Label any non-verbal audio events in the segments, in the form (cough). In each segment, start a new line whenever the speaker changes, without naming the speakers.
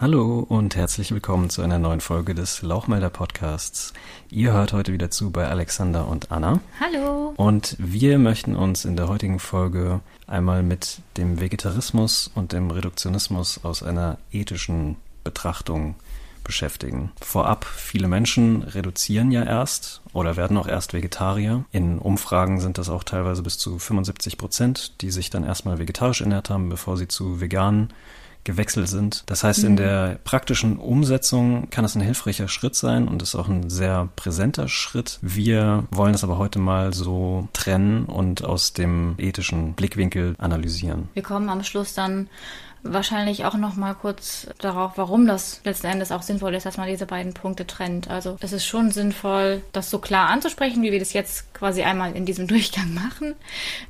Hallo und herzlich willkommen zu einer neuen Folge des Lauchmelder Podcasts. Ihr hört heute wieder zu bei Alexander und Anna.
Hallo.
Und wir möchten uns in der heutigen Folge einmal mit dem Vegetarismus und dem Reduktionismus aus einer ethischen Betrachtung beschäftigen. Vorab, viele Menschen reduzieren ja erst oder werden auch erst Vegetarier. In Umfragen sind das auch teilweise bis zu 75 Prozent, die sich dann erstmal vegetarisch ernährt haben, bevor sie zu veganen gewechselt sind. Das heißt, in mhm. der praktischen Umsetzung kann es ein hilfreicher Schritt sein und ist auch ein sehr präsenter Schritt. Wir wollen es aber heute mal so trennen und aus dem ethischen Blickwinkel analysieren.
Wir kommen am Schluss dann wahrscheinlich auch noch mal kurz darauf, warum das letzten Endes auch sinnvoll ist, dass man diese beiden Punkte trennt. Also es ist schon sinnvoll, das so klar anzusprechen, wie wir das jetzt quasi einmal in diesem (laughs) Durchgang machen.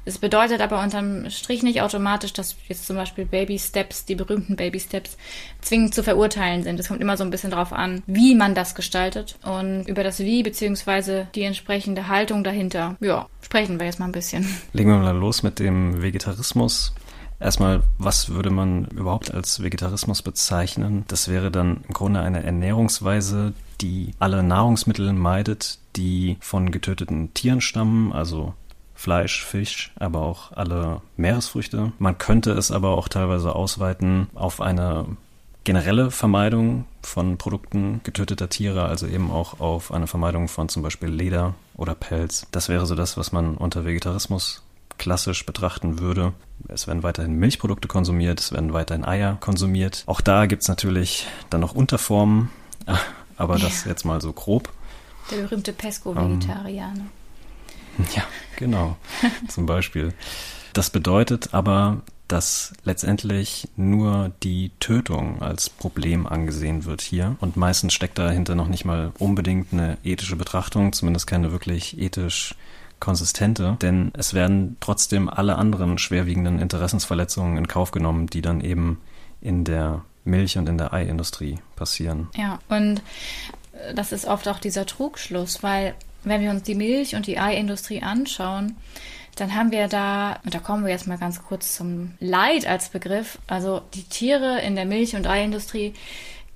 Es bedeutet aber unterm Strich nicht automatisch, dass jetzt zum Beispiel Baby Steps, die berühmten Baby Steps, zwingend zu verurteilen sind. Es kommt immer so ein bisschen darauf an, wie man das gestaltet und über das Wie beziehungsweise die entsprechende Haltung dahinter. Ja, sprechen wir jetzt mal ein bisschen.
Legen wir mal los mit dem Vegetarismus. Erstmal, was würde man überhaupt als Vegetarismus bezeichnen? Das wäre dann im Grunde eine Ernährungsweise, die alle Nahrungsmittel meidet, die von getöteten Tieren stammen, also Fleisch, Fisch, aber auch alle Meeresfrüchte. Man könnte es aber auch teilweise ausweiten auf eine generelle Vermeidung von Produkten getöteter Tiere, also eben auch auf eine Vermeidung von zum Beispiel Leder oder Pelz. Das wäre so das, was man unter Vegetarismus klassisch betrachten würde. Es werden weiterhin Milchprodukte konsumiert, es werden weiterhin Eier konsumiert. Auch da gibt es natürlich dann noch Unterformen, (laughs) aber das jetzt mal so grob.
Der berühmte Pesco-Vegetarier.
Ähm, ja, genau, (laughs) zum Beispiel. Das bedeutet aber, dass letztendlich nur die Tötung als Problem angesehen wird hier. Und meistens steckt dahinter noch nicht mal unbedingt eine ethische Betrachtung, zumindest keine wirklich ethisch konsistente, denn es werden trotzdem alle anderen schwerwiegenden Interessensverletzungen in Kauf genommen, die dann eben in der Milch- und in der Eiindustrie passieren.
Ja, und das ist oft auch dieser Trugschluss, weil wenn wir uns die Milch- und die Eiindustrie anschauen, dann haben wir da, und da kommen wir jetzt mal ganz kurz zum Leid als Begriff, also die Tiere in der Milch- und Eiindustrie,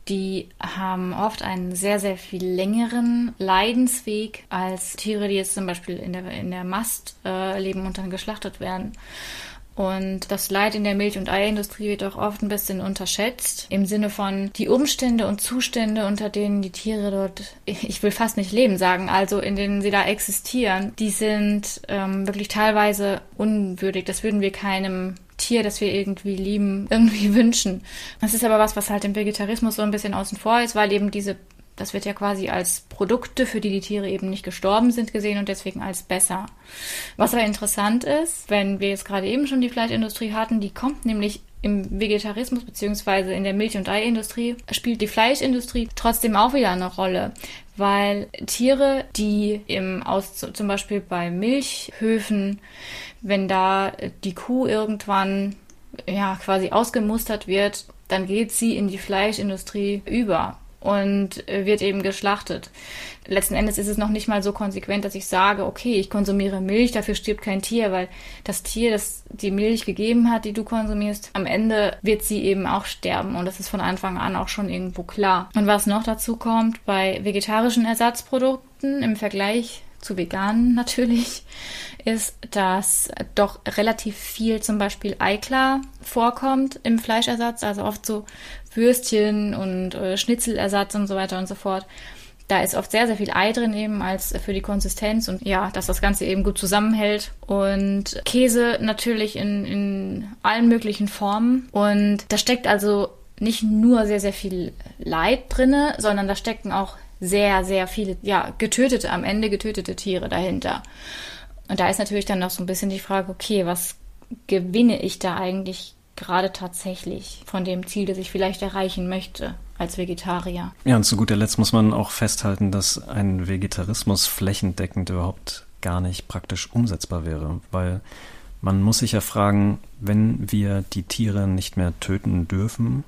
die haben oft einen sehr, sehr viel längeren Leidensweg als Tiere, die jetzt zum Beispiel in der, in der Mast äh, leben und dann geschlachtet werden. Und das Leid in der Milch- und Eiindustrie wird auch oft ein bisschen unterschätzt. Im Sinne von die Umstände und Zustände, unter denen die Tiere dort, ich will fast nicht leben sagen, also in denen sie da existieren, die sind ähm, wirklich teilweise unwürdig. Das würden wir keinem Tier, das wir irgendwie lieben, irgendwie (laughs) wünschen. Das ist aber was, was halt im Vegetarismus so ein bisschen außen vor ist, weil eben diese, das wird ja quasi als Produkte, für die die Tiere eben nicht gestorben sind, gesehen und deswegen als besser. Was aber interessant ist, wenn wir jetzt gerade eben schon die Fleischindustrie hatten, die kommt nämlich im Vegetarismus beziehungsweise in der Milch- und Eiindustrie spielt die Fleischindustrie trotzdem auch wieder eine Rolle, weil Tiere, die im aus zum Beispiel bei Milchhöfen, wenn da die Kuh irgendwann ja quasi ausgemustert wird, dann geht sie in die Fleischindustrie über und wird eben geschlachtet. Letzten Endes ist es noch nicht mal so konsequent, dass ich sage, okay, ich konsumiere Milch, dafür stirbt kein Tier, weil das Tier, das die Milch gegeben hat, die du konsumierst, am Ende wird sie eben auch sterben und das ist von Anfang an auch schon irgendwo klar. Und was noch dazu kommt, bei vegetarischen Ersatzprodukten im Vergleich zu veganen (laughs) natürlich, ist, dass doch relativ viel zum Beispiel Eiklar vorkommt im Fleischersatz, also oft so Würstchen und äh, Schnitzelersatz und so weiter und so fort. Da ist oft sehr, sehr viel Ei drin eben als für die Konsistenz und ja, dass das Ganze eben gut zusammenhält. Und Käse natürlich in, in allen möglichen Formen. Und da steckt also nicht nur sehr, sehr viel Leid drinne, sondern da stecken auch sehr, sehr viele, ja, getötete, am Ende getötete Tiere dahinter. Und da ist natürlich dann noch so ein bisschen die Frage, okay, was gewinne ich da eigentlich gerade tatsächlich von dem Ziel, das ich vielleicht erreichen möchte als Vegetarier?
Ja, und zu guter Letzt muss man auch festhalten, dass ein Vegetarismus flächendeckend überhaupt gar nicht praktisch umsetzbar wäre, weil man muss sich ja fragen, wenn wir die Tiere nicht mehr töten dürfen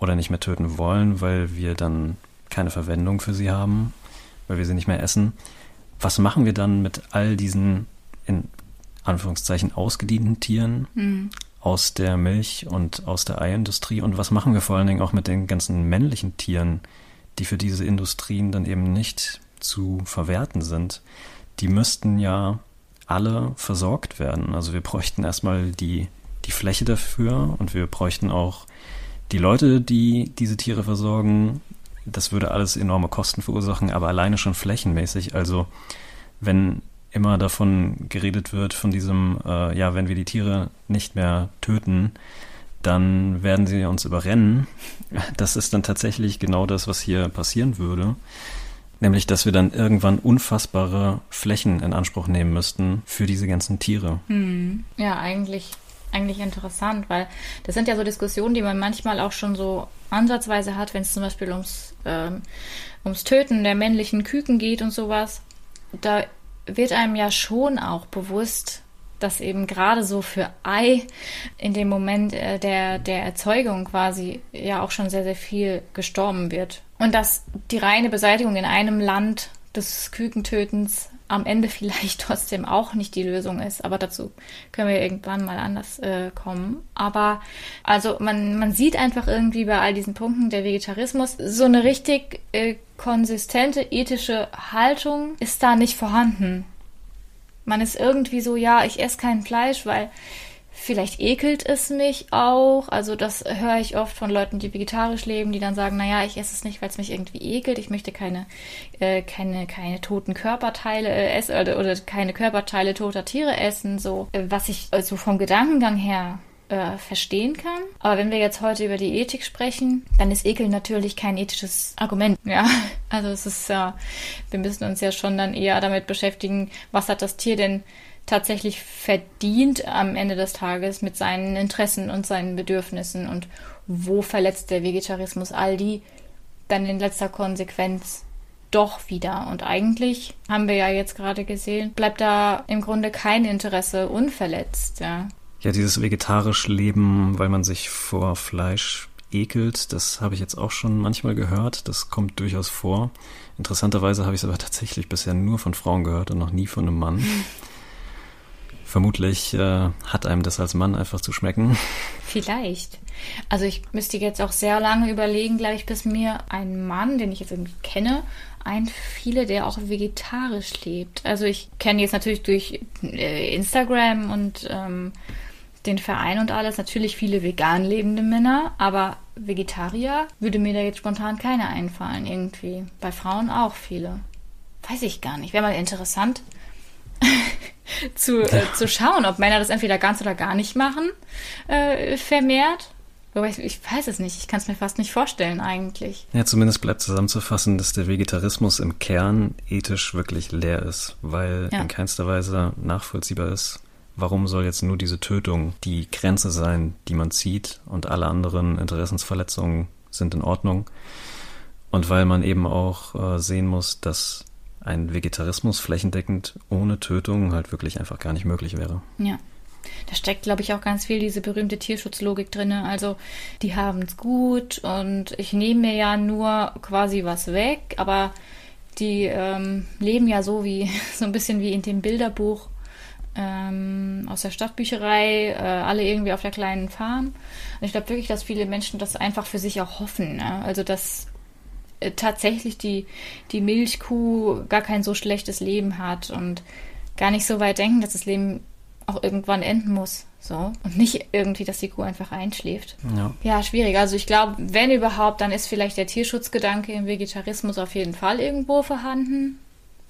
oder nicht mehr töten wollen, weil wir dann keine Verwendung für sie haben, weil wir sie nicht mehr essen, was machen wir dann mit all diesen in Anführungszeichen ausgedienten Tieren? Mhm. Aus der Milch und aus der Eiindustrie und was machen wir vor allen Dingen auch mit den ganzen männlichen Tieren, die für diese Industrien dann eben nicht zu verwerten sind. Die müssten ja alle versorgt werden. Also wir bräuchten erstmal die, die Fläche dafür und wir bräuchten auch die Leute, die diese Tiere versorgen. Das würde alles enorme Kosten verursachen, aber alleine schon flächenmäßig. Also wenn immer davon geredet wird, von diesem, äh, ja, wenn wir die Tiere nicht mehr töten, dann werden sie uns überrennen. (laughs) Das ist dann tatsächlich genau das, was hier passieren würde. Nämlich, dass wir dann irgendwann unfassbare Flächen in Anspruch nehmen müssten für diese ganzen Tiere.
Hm. Ja, eigentlich, eigentlich interessant, weil das sind ja so Diskussionen, die man manchmal auch schon so ansatzweise hat, wenn es zum Beispiel ums, ähm, ums Töten der männlichen Küken geht und sowas. Da wird einem ja schon auch bewusst, dass eben gerade so für Ei in dem Moment äh, der, der Erzeugung quasi ja auch schon sehr, sehr viel gestorben wird. Und dass die reine Beseitigung in einem Land des Kükentötens am Ende (laughs) vielleicht trotzdem auch nicht die Lösung ist. Aber dazu können wir irgendwann mal anders äh, kommen. Aber also man, man sieht einfach irgendwie bei all diesen Punkten der Vegetarismus, so eine richtig äh, konsistente ethische Haltung ist da nicht vorhanden. Man ist irgendwie so, ja, ich esse kein Fleisch, weil vielleicht ekelt es mich auch. Also das höre ich oft von Leuten, die vegetarisch leben, die dann sagen, naja, ich esse es nicht, weil es mich irgendwie ekelt. Ich möchte keine, äh, keine, keine toten Körperteile äh, essen oder, oder keine Körperteile toter Tiere essen. So, äh, was ich also vom Gedankengang her äh, verstehen kann. Aber wenn wir jetzt heute über die Ethik sprechen, dann ist Ekel natürlich kein ethisches Argument. Ja, (laughs) also es ist ja, wir müssen uns ja schon dann eher damit beschäftigen, was hat das Tier denn tatsächlich verdient am Ende des Tages mit seinen Interessen und seinen Bedürfnissen und wo verletzt der Vegetarismus all die dann in letzter Konsequenz doch wieder. Und eigentlich haben wir ja jetzt gerade gesehen, bleibt da im Grunde kein Interesse unverletzt. Ja.
Ja, dieses vegetarisch Leben, weil man sich vor Fleisch ekelt, das habe ich jetzt auch schon manchmal gehört. Das kommt durchaus vor. Interessanterweise habe ich es aber tatsächlich bisher nur von Frauen gehört und noch nie von einem Mann. (laughs) Vermutlich äh, hat einem das als Mann einfach zu schmecken. (laughs)
Vielleicht. Also ich müsste jetzt auch sehr lange überlegen, glaube ich, bis mir ein Mann, den ich jetzt irgendwie kenne, einfiele, der auch vegetarisch lebt. Also ich kenne jetzt natürlich durch äh, Instagram und ähm, den Verein und alles natürlich viele vegan lebende Männer, aber Vegetarier würde mir da jetzt spontan keine einfallen irgendwie. Bei Frauen auch viele. Weiß ich gar nicht. Wäre mal interessant zu, äh, zu schauen, ob Männer das entweder ganz oder gar nicht machen, äh, vermehrt. Wobei ich, ich weiß es nicht. Ich kann es mir fast nicht vorstellen eigentlich.
Ja, zumindest bleibt zusammenzufassen, dass der Vegetarismus im Kern ethisch wirklich leer ist, weil ja. in keinster Weise nachvollziehbar ist, warum soll jetzt nur diese Tötung die Grenze sein, die man zieht und alle anderen Interessensverletzungen sind in Ordnung. Und weil man eben auch äh, sehen muss, dass ein Vegetarismus flächendeckend ohne Tötung halt wirklich einfach gar nicht möglich wäre.
Ja. Da steckt, glaube ich, auch ganz viel diese berühmte Tierschutzlogik drin. Also, die haben es gut und ich nehme mir ja nur quasi was weg, aber die ähm, leben ja so wie, (laughs) so ein bisschen wie in dem Bilderbuch ähm, aus der Stadtbücherei, äh, alle irgendwie auf der kleinen Farm. Und ich glaube wirklich, dass viele Menschen das einfach für sich auch hoffen. Ne? Also, dass tatsächlich die, die Milchkuh gar kein so schlechtes Leben hat und gar nicht so weit denken, dass das Leben auch irgendwann enden muss. So. Und nicht irgendwie, dass die Kuh einfach einschläft. Ja, ja schwierig. Also ich glaube, wenn überhaupt, dann ist vielleicht der Tierschutzgedanke im Vegetarismus auf jeden Fall irgendwo vorhanden,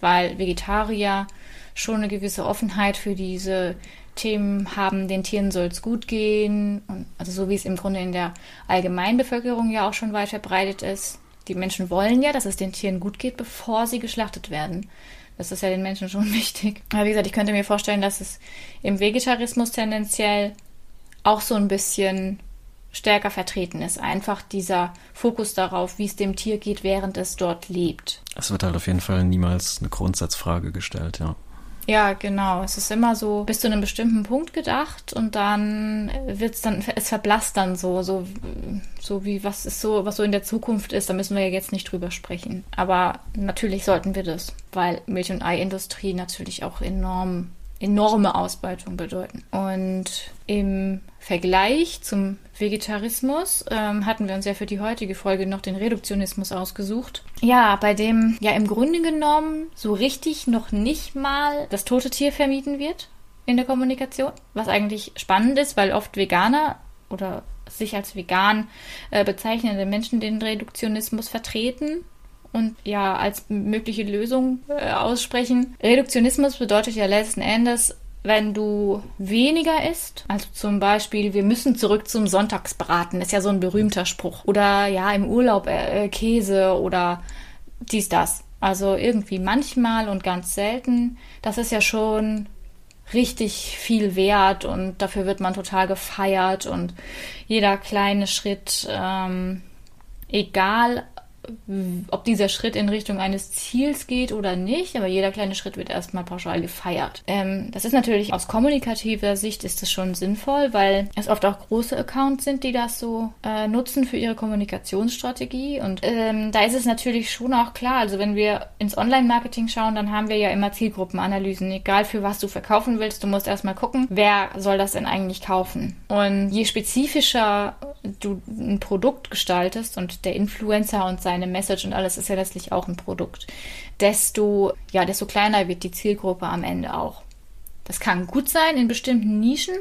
weil Vegetarier schon eine gewisse Offenheit für diese Themen haben, den Tieren soll es gut gehen. Und also so wie es im Grunde in der Allgemeinbevölkerung ja auch schon weit verbreitet ist. Die Menschen wollen ja, dass es den Tieren gut geht, bevor sie geschlachtet werden. Das ist ja den Menschen schon (laughs) wichtig. Aber wie gesagt, ich könnte mir vorstellen, dass es im Vegetarismus tendenziell auch so ein bisschen stärker vertreten ist. Einfach dieser Fokus darauf, wie es dem Tier geht, während es dort lebt.
Es wird halt auf jeden Fall niemals eine Grundsatzfrage gestellt, ja.
Ja, genau. Es ist immer so bis zu einem bestimmten Punkt gedacht und dann wird es dann, es verblasst dann so, so, so wie was ist so, was so in der Zukunft ist. Da müssen wir ja jetzt nicht drüber sprechen. Aber natürlich sollten wir das, weil Milch- und Eiindustrie natürlich auch enorm enorme Ausbeutung bedeuten. Und im Vergleich zum Vegetarismus ähm, hatten wir uns ja für die heutige Folge noch den Reduktionismus ausgesucht. Ja, bei dem ja im Grunde genommen so richtig noch nicht mal das tote Tier vermieden wird in der Kommunikation, was eigentlich spannend ist, weil oft Veganer oder sich als vegan äh, bezeichnende Menschen den Reduktionismus vertreten und ja als mögliche Lösung äh, aussprechen. Reduktionismus bedeutet ja letzten Endes, wenn du weniger isst, also zum Beispiel, wir müssen zurück zum Sonntagsbraten, ist ja so ein berühmter Spruch. Oder ja, im Urlaub äh, Käse oder dies, das. Also irgendwie manchmal und ganz selten. Das ist ja schon richtig viel wert und dafür wird man total gefeiert und jeder kleine Schritt, ähm, egal ob dieser Schritt in Richtung eines Ziels geht oder nicht, aber jeder kleine Schritt wird erstmal pauschal gefeiert. Ähm, das ist natürlich aus kommunikativer Sicht ist das schon sinnvoll, weil es oft auch große Accounts sind, die das so äh, nutzen für ihre Kommunikationsstrategie. Und ähm, da ist es natürlich schon auch klar, also wenn wir ins Online-Marketing schauen, dann haben wir ja immer Zielgruppenanalysen, egal für was du verkaufen willst, du musst erstmal gucken, wer soll das denn eigentlich kaufen. Und je spezifischer du ein Produkt gestaltest und der Influencer und seine Message und alles ist ja letztlich auch ein Produkt, desto, ja, desto kleiner wird die Zielgruppe am Ende auch. Das kann gut sein in bestimmten Nischen,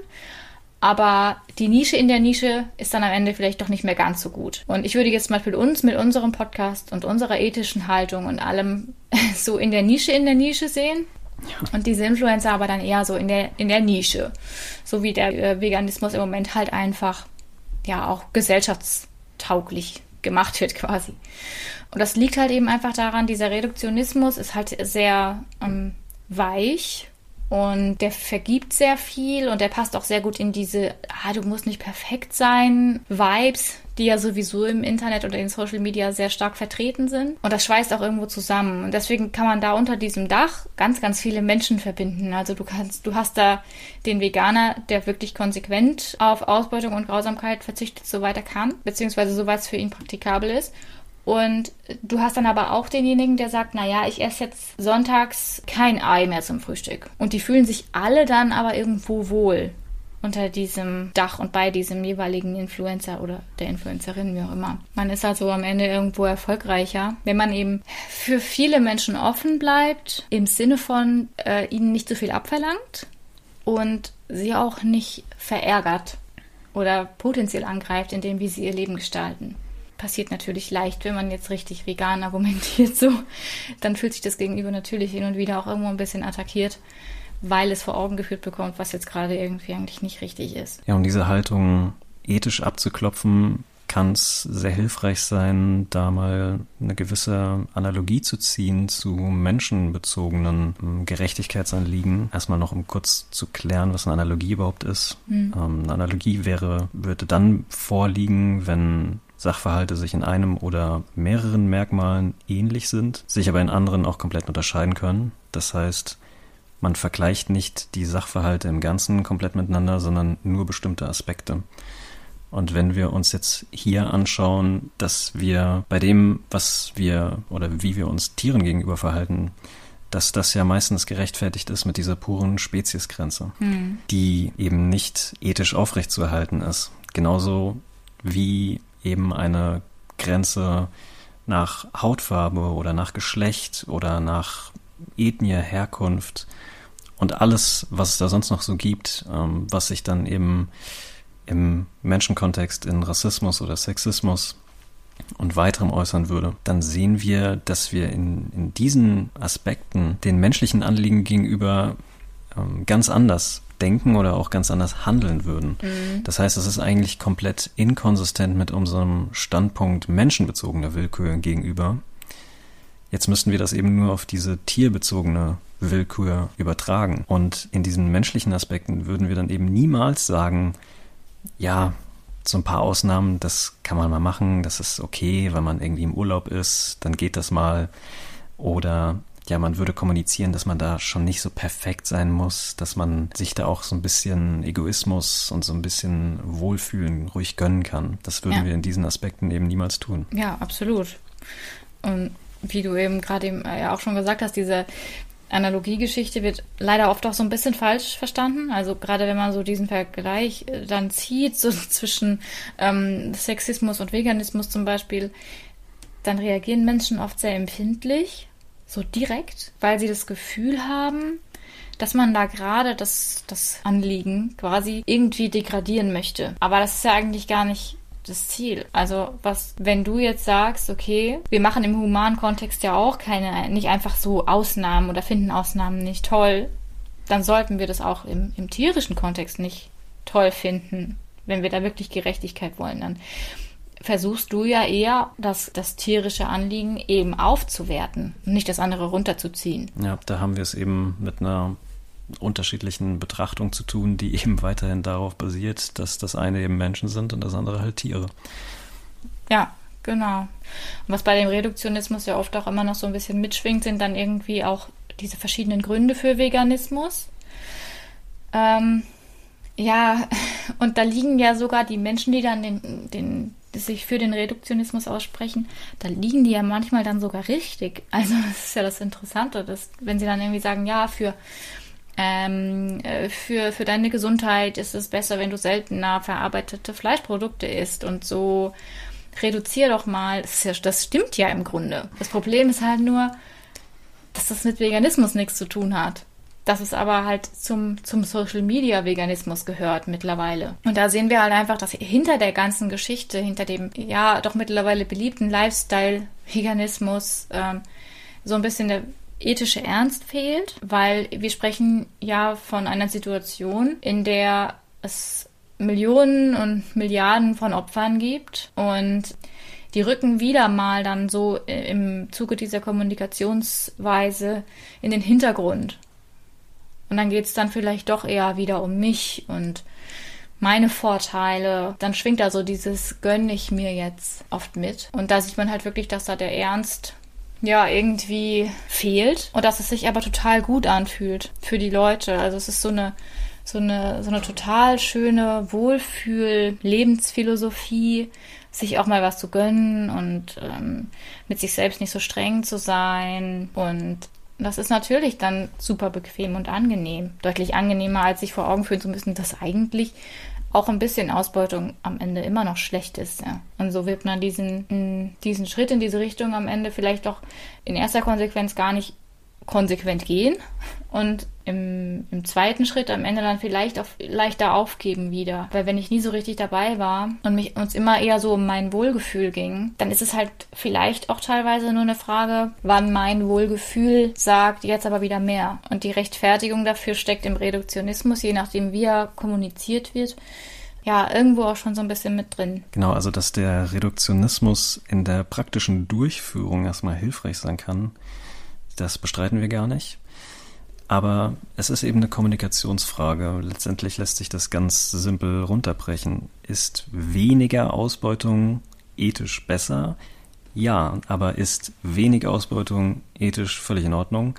aber die Nische in der Nische ist dann am Ende vielleicht doch nicht mehr ganz so gut. Und ich würde jetzt zum Beispiel uns mit unserem Podcast und unserer ethischen Haltung und allem (laughs) so in der Nische in der Nische sehen. Und diese Influencer aber dann eher so in der, in der Nische. So wie der äh, Veganismus im Moment halt einfach ja auch gesellschaftstauglich gemacht wird quasi. Und das liegt halt eben einfach daran, dieser Reduktionismus ist halt sehr ähm, weich und der vergibt sehr viel und der passt auch sehr gut in diese, ah, du musst nicht perfekt sein, Vibes, die ja sowieso im Internet oder in Social Media sehr stark vertreten sind. Und das schweißt auch irgendwo zusammen. Und deswegen kann man da unter diesem Dach ganz, ganz viele Menschen verbinden. Also du kannst, du hast da den Veganer, der wirklich konsequent auf Ausbeutung und Grausamkeit verzichtet, soweit er kann, beziehungsweise soweit es für ihn praktikabel ist. Und du hast dann aber auch denjenigen, der sagt, naja, ich esse jetzt sonntags kein Ei mehr zum Frühstück. Und die fühlen sich alle dann aber irgendwo wohl unter diesem Dach und bei diesem jeweiligen Influencer oder der Influencerin, wie auch immer. Man ist also am Ende irgendwo erfolgreicher, wenn man eben für viele Menschen offen bleibt, im Sinne von äh, ihnen nicht so viel abverlangt und sie auch nicht verärgert oder potenziell angreift, indem wie sie ihr Leben gestalten passiert natürlich leicht, wenn man jetzt richtig vegan argumentiert so. Dann fühlt sich das Gegenüber natürlich hin und wieder auch irgendwo ein bisschen attackiert, weil es vor Augen geführt bekommt, was jetzt gerade irgendwie eigentlich nicht richtig ist.
Ja, und diese Haltung ethisch abzuklopfen, kann es sehr hilfreich sein, da mal eine gewisse Analogie zu ziehen zu menschenbezogenen ähm, Gerechtigkeitsanliegen. Erstmal noch, um kurz zu klären, was eine Analogie überhaupt ist. Mhm. eine Analogie wäre, würde dann vorliegen, wenn Sachverhalte sich in einem oder mehreren Merkmalen ähnlich sind, sich aber in anderen auch komplett unterscheiden können. Das heißt, man vergleicht nicht die Sachverhalte im Ganzen komplett miteinander, sondern nur bestimmte Aspekte. Und wenn wir uns jetzt hier anschauen, dass wir bei dem, was wir oder wie wir uns Tieren gegenüber verhalten, dass das ja meistens gerechtfertigt ist mit dieser puren Speziesgrenze, hm. die eben nicht ethisch aufrechtzuerhalten ist. Genauso wie eben eine Grenze nach Hautfarbe oder nach Geschlecht oder nach Ethnie, Herkunft und alles, was es da sonst noch so gibt, ähm, was sich dann eben im Menschenkontext in Rassismus oder Sexismus und weiterem äußern würde, dann sehen wir, dass wir in, in diesen Aspekten den menschlichen Anliegen gegenüber ähm, ganz anders denken oder auch ganz anders handeln würden. Mhm. Das heißt, es ist eigentlich komplett inkonsistent mit unserem Standpunkt menschenbezogener Willkür gegenüber. Jetzt müssten wir das eben nur auf diese tierbezogene Willkür übertragen. Und in diesen menschlichen Aspekten würden wir dann eben niemals sagen, ja, so ein paar Ausnahmen, das kann man mal machen, das ist okay, wenn man irgendwie im Urlaub ist, dann geht das mal. Oder ja, man würde kommunizieren, dass man da schon nicht so perfekt sein muss, dass man sich da auch so ein bisschen Egoismus und so ein bisschen Wohlfühlen ruhig gönnen kann. Das würden ja. wir in diesen Aspekten eben niemals tun.
Ja, absolut. Und wie du eben gerade eben ja auch schon gesagt hast, diese Analogiegeschichte wird leider oft auch so ein bisschen falsch verstanden. Also gerade wenn man so diesen Vergleich äh, dann zieht, so (laughs) zwischen ähm, Sexismus und Veganismus zum Beispiel, dann reagieren Menschen oft sehr empfindlich, so direkt, weil sie das Gefühl haben, dass man da gerade das, das Anliegen quasi irgendwie degradieren möchte. Aber das ist ja eigentlich gar nicht das Ziel. Also was, wenn du jetzt sagst, okay, wir machen im humanen Kontext ja auch keine, nicht einfach so Ausnahmen oder finden Ausnahmen nicht toll, dann sollten wir das auch im, im tierischen Kontext nicht toll finden, wenn wir da wirklich Gerechtigkeit wollen. Dann versuchst du ja eher, das, das tierische Anliegen eben aufzuwerten und nicht das andere runterzuziehen.
Ja, da haben wir es eben mit einer unterschiedlichen Betrachtung zu tun, die eben weiterhin darauf basiert, dass das eine eben Menschen sind und das andere halt Tiere.
Ja, genau. Und was bei dem Reduktionismus ja oft auch immer noch so ein bisschen mitschwingt, sind dann irgendwie auch diese verschiedenen Gründe für Veganismus. Ähm, ja, (laughs) und da liegen ja sogar die Menschen, die dann den, den, sich für den Reduktionismus aussprechen, da liegen die ja manchmal dann sogar richtig. Also (laughs) das ist ja das Interessante, dass wenn sie dann irgendwie sagen, ja, für ähm, äh, für, für deine Gesundheit ist es besser, wenn du seltener verarbeitete Fleischprodukte isst und so reduzier doch mal. Das, ja, das stimmt ja im Grunde. Das Problem ist halt nur, dass das mit Veganismus nichts zu tun hat. Dass es aber halt zum, zum Social Media Veganismus gehört mittlerweile. Und da sehen wir halt einfach, dass hinter der ganzen Geschichte, hinter dem ja doch mittlerweile beliebten Lifestyle Veganismus ähm, so ein bisschen der ethische Ernst fehlt, weil wir sprechen ja von einer Situation, in der es Millionen und Milliarden von Opfern gibt und die rücken wieder mal dann so im Zuge dieser Kommunikationsweise in den Hintergrund. Und dann geht es dann vielleicht doch eher wieder um mich und meine Vorteile. Dann schwingt da so dieses gönn ich mir jetzt oft mit. Und da sieht man halt wirklich, dass da der Ernst ja, irgendwie fehlt und dass es sich aber total gut anfühlt für die Leute. Also es ist so eine so eine so eine total schöne Wohlfühl-Lebensphilosophie, sich auch mal was zu gönnen und ähm, mit sich selbst nicht so streng zu sein und das ist natürlich dann super bequem und angenehm. Deutlich angenehmer, als sich vor Augen führen zu müssen, dass eigentlich auch ein bisschen Ausbeutung am Ende immer noch schlecht ist. Ja. Und so wird man diesen, diesen Schritt in diese Richtung am Ende vielleicht doch in erster Konsequenz gar nicht konsequent gehen und im, im zweiten Schritt am Ende dann vielleicht auch leichter aufgeben wieder. Weil wenn ich nie so richtig dabei war und mich uns immer eher so um mein Wohlgefühl ging, dann ist es halt vielleicht auch teilweise nur eine Frage, wann mein Wohlgefühl sagt, jetzt aber wieder mehr. Und die Rechtfertigung dafür steckt im Reduktionismus, je nachdem wie er kommuniziert wird ja, irgendwo auch schon so ein bisschen mit drin.
Genau, also dass der Reduktionismus in der praktischen Durchführung erstmal hilfreich sein kann, das bestreiten wir gar nicht. Aber es ist eben eine Kommunikationsfrage. Letztendlich lässt sich das ganz simpel runterbrechen. Ist weniger Ausbeutung ethisch besser? Ja, aber ist wenig Ausbeutung ethisch völlig in Ordnung?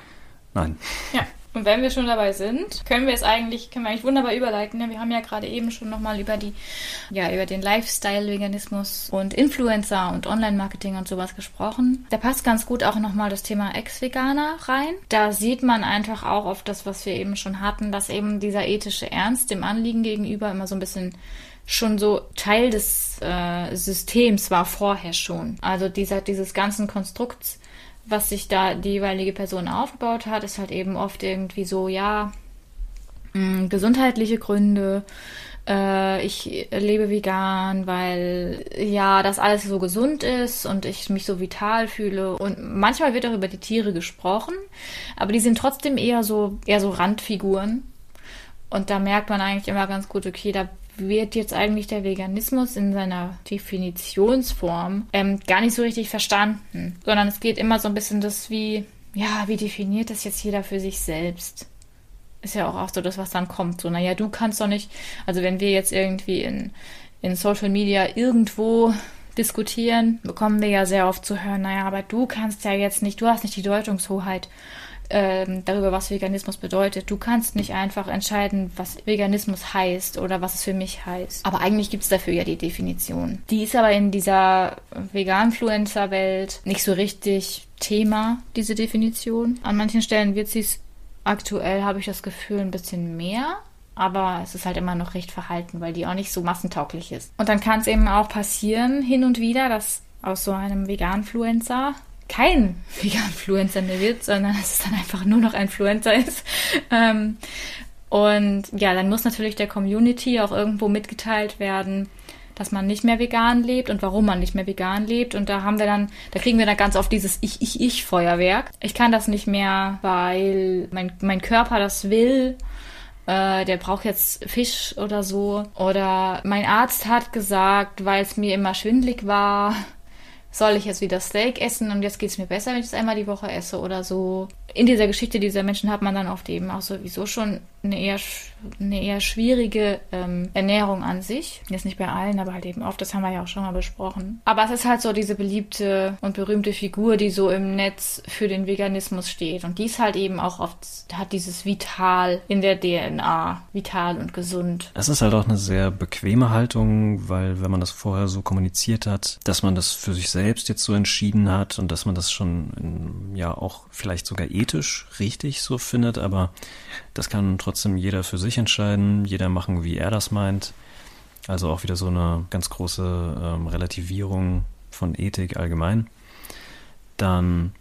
Nein.
Ja, und wenn wir schon dabei sind, können wir es eigentlich, können wir eigentlich wunderbar überleiten. Denn wir haben ja gerade eben schon nochmal über die, ja, über den Lifestyle-Veganismus und Influencer und Online-Marketing und sowas gesprochen. Da passt ganz gut auch nochmal das Thema Ex-Veganer rein. Da sieht man einfach auch auf das, was wir eben schon hatten, dass eben dieser ethische Ernst dem Anliegen gegenüber immer so ein bisschen schon so Teil des äh, Systems war vorher schon. Also dieser, dieses ganzen Konstrukts was sich da die jeweilige Person aufgebaut hat, ist halt eben oft irgendwie so, ja, mh, mm, gesundheitliche Gründe, äh, ich lebe vegan, weil ja, das alles so gesund ist und ich mich so vital fühle. Und manchmal wird auch über die Tiere gesprochen, aber die sind trotzdem eher so, eher so Randfiguren. Und da merkt man eigentlich immer ganz gut, okay, da wird jetzt eigentlich der Veganismus in seiner Definitionsform ähm, gar nicht so richtig verstanden, sondern es geht immer so ein bisschen das wie, ja, wie definiert das jetzt jeder für sich selbst? Ist ja auch, auch so das, was dann kommt. So, naja, du kannst doch nicht, also wenn wir jetzt irgendwie in, in Social Media irgendwo diskutieren, bekommen wir ja sehr oft zu hören, naja, aber du kannst ja jetzt nicht, du hast nicht die Deutungshoheit ähm, darüber, was Veganismus bedeutet. Du kannst nicht einfach entscheiden, was Veganismus heißt oder was es für mich heißt. Aber eigentlich gibt es dafür ja die Definition. Die ist aber in dieser Vegan-Fluencer-Welt nicht so richtig Thema, diese Definition. An manchen Stellen wird sie es aktuell habe ich das Gefühl ein bisschen mehr. Aber es ist halt immer noch recht verhalten, weil die auch nicht so massentauglich ist. Und dann kann es eben auch passieren, hin und wieder, dass aus so einem Vegan-Fluencer kein Vegan-Fluencer mehr wird, sondern dass es dann einfach nur noch ein Fluencer ist. Ähm, und ja, dann muss natürlich der Community auch irgendwo mitgeteilt werden, dass man nicht mehr vegan lebt und warum man nicht mehr vegan lebt. Und da haben wir dann, da kriegen wir dann ganz oft dieses Ich, Ich, Ich Feuerwerk. Ich kann das nicht mehr, weil mein, mein Körper das will. Äh, der braucht jetzt Fisch oder so. Oder mein Arzt hat gesagt, weil es mir immer schwindlig war, soll ich jetzt wieder Steak essen und jetzt geht es mir besser, wenn ich es einmal die Woche esse oder so. In dieser Geschichte dieser Menschen hat man dann oft eben auch sowieso schon eine eher, eine eher schwierige ähm, Ernährung an sich. Jetzt nicht bei allen, aber halt eben oft, das haben wir ja auch schon mal besprochen. Aber es ist halt so diese beliebte und berühmte Figur, die so im Netz für den Veganismus steht. Und die ist halt eben auch oft, hat dieses Vital in der DNA, vital und gesund.
Es ist halt auch eine sehr bequeme Haltung, weil wenn man das vorher so kommuniziert hat, dass man das für sich selbst jetzt so entschieden hat und dass man das schon in, ja auch vielleicht sogar ethisch richtig so findet, aber das kann trotzdem jeder für sich entscheiden, jeder machen, wie er das meint. Also auch wieder so eine ganz große ähm, Relativierung von Ethik allgemein. Dann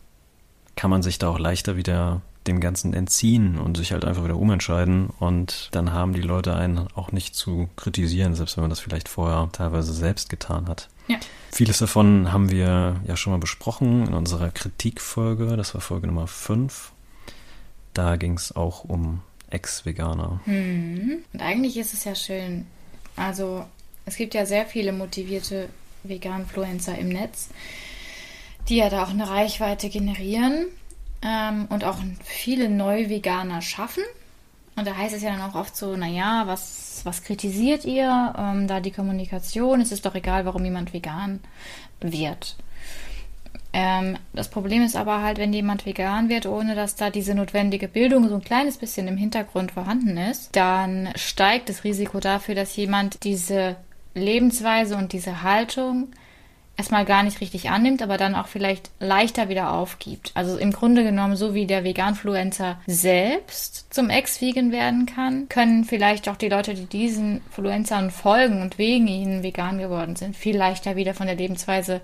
kann man sich da auch leichter wieder dem Ganzen entziehen und sich halt einfach wieder umentscheiden. Und dann haben die Leute einen auch nicht zu kritisieren, selbst wenn man das vielleicht vorher teilweise selbst getan hat. Ja. Vieles davon haben wir ja schon mal besprochen in unserer Kritikfolge. Das war Folge Nummer 5. Da ging es auch um Ex-Veganer.
Hm. Und eigentlich ist es ja schön. Also, es gibt ja sehr viele motivierte Vegan-Influencer im Netz, die ja da auch eine Reichweite generieren ähm, und auch viele Neu-Veganer schaffen. Und da heißt es ja dann auch oft so, naja, was, was kritisiert ihr? Ähm, da die Kommunikation, es ist doch egal, warum jemand vegan wird. Ähm, das Problem ist aber halt, wenn jemand vegan wird, ohne dass da diese notwendige Bildung so ein kleines bisschen im Hintergrund vorhanden ist, dann steigt das Risiko dafür, dass jemand diese Lebensweise und diese Haltung erstmal gar nicht richtig annimmt, aber dann auch vielleicht leichter wieder aufgibt. Also im Grunde genommen, so wie der Veganfluencer selbst zum Ex-Vegan werden kann, können vielleicht auch die Leute, die diesen Fluencern folgen und wegen ihnen vegan geworden sind, viel leichter wieder von der Lebensweise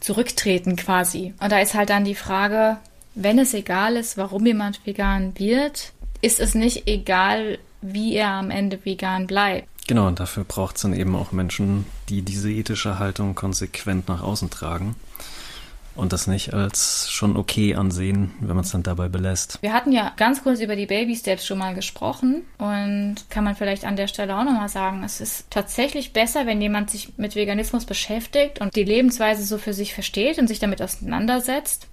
zurücktreten quasi. Und da ist halt dann die Frage, wenn es egal ist, warum jemand vegan wird, ist es nicht egal, wie er am Ende vegan bleibt.
Genau, und dafür braucht es dann eben auch Menschen, die diese ethische Haltung konsequent nach außen tragen und das nicht als schon okay ansehen, wenn man es dann dabei belässt.
Wir hatten ja ganz kurz über die Baby Steps schon mal gesprochen und kann man vielleicht an der Stelle auch nochmal sagen, es ist tatsächlich besser, wenn jemand sich mit Veganismus beschäftigt und die Lebensweise so für sich versteht und sich damit auseinandersetzt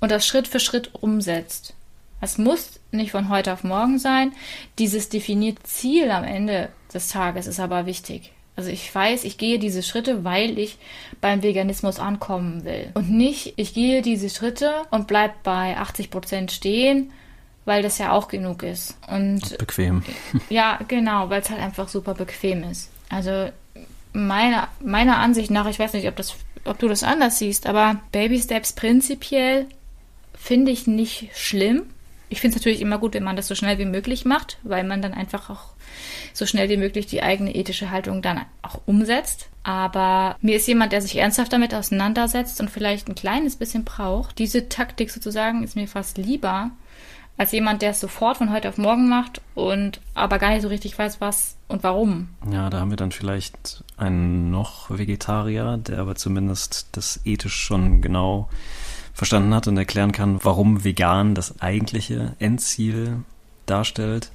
und das Schritt für Schritt umsetzt. Es muss nicht von heute auf morgen sein. Dieses definierte Ziel am Ende des Tages ist aber wichtig. Also ich weiß, ich gehe diese Schritte, weil ich beim Veganismus ankommen will. Und nicht, ich gehe diese Schritte und bleib bei 80 Prozent stehen, weil das ja auch genug ist. Und
bequem. (laughs)
Ja, genau, weil es halt einfach super bequem ist. Also meiner, meiner Ansicht nach, ich weiß nicht, ob, das, ob du das anders siehst, aber Baby Steps prinzipiell finde ich nicht schlimm. Ich finde es natürlich immer gut, wenn man das so schnell wie möglich macht, weil man dann einfach auch so schnell wie möglich die eigene ethische Haltung dann auch umsetzt. Aber mir ist jemand, der sich ernsthaft damit auseinandersetzt und vielleicht ein kleines bisschen braucht. Diese Taktik sozusagen ist mir fast lieber als jemand, der es sofort von heute auf morgen macht und aber gar nicht so richtig weiß, was und warum.
Ja, da haben wir dann vielleicht einen noch Vegetarier, der aber zumindest das ethisch schon genau verstanden hat und erklären kann, warum vegan das eigentliche Endziel darstellt.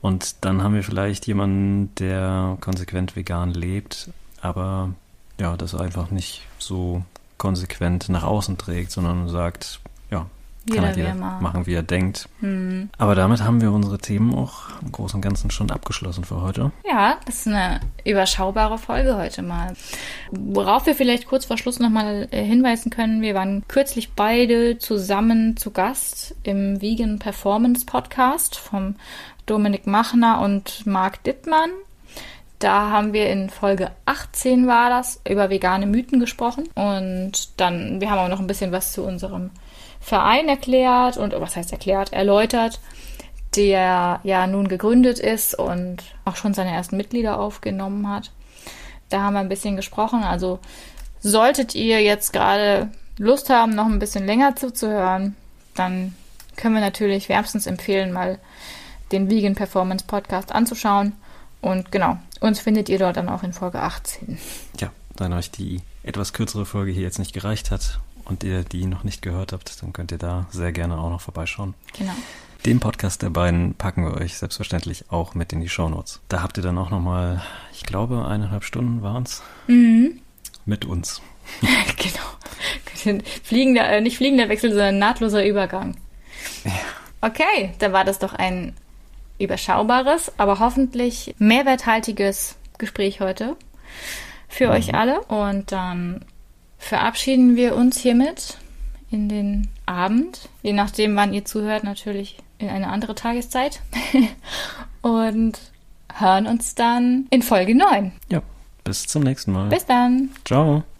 Und dann haben wir vielleicht jemanden, der konsequent vegan lebt, aber ja, das einfach nicht so konsequent nach außen trägt, sondern sagt, ja, kann halt jeder machen, wie er denkt. Hm. Aber damit haben wir unsere Themen auch im Großen und Ganzen schon abgeschlossen für heute.
Ja, das ist eine überschaubare Folge heute mal. Worauf wir vielleicht kurz vor Schluss nochmal äh, hinweisen können, wir waren kürzlich beide zusammen zu Gast im Vegan Performance Podcast vom Dominik Machner und Marc Dittmann. Da haben wir in Folge 18 war das über vegane Mythen gesprochen und dann wir haben auch noch ein bisschen was zu unserem Verein erklärt und was heißt erklärt, erläutert, der ja nun gegründet ist und auch schon seine ersten Mitglieder aufgenommen hat. Da haben wir ein bisschen gesprochen. Also solltet ihr jetzt gerade Lust haben, noch ein bisschen länger zuzuhören, dann können wir natürlich wärmstens empfehlen, mal den Vegan Performance Podcast anzuschauen. Und genau, uns findet ihr dort dann auch in Folge 18.
Ja, wenn euch die etwas kürzere Folge hier jetzt nicht gereicht hat und ihr die noch nicht gehört habt, dann könnt ihr da sehr gerne auch noch vorbeischauen.
Genau.
Den Podcast der beiden packen wir euch selbstverständlich auch mit in die Shownotes. Da habt ihr dann auch nochmal, ich glaube, eineinhalb Stunden waren es. Mhm. Mit uns. (laughs)
genau. Fliegender, äh, nicht fliegender Wechsel, sondern nahtloser Übergang. Ja. Okay, dann war das doch ein überschaubares, aber hoffentlich mehrwerthaltiges Gespräch heute für mhm. euch alle. Und dann verabschieden wir uns hiermit in den Abend, je nachdem, wann ihr zuhört, natürlich in eine andere Tageszeit. (laughs) Und hören uns dann in Folge 9.
Ja, bis zum nächsten Mal.
Bis dann.
Ciao.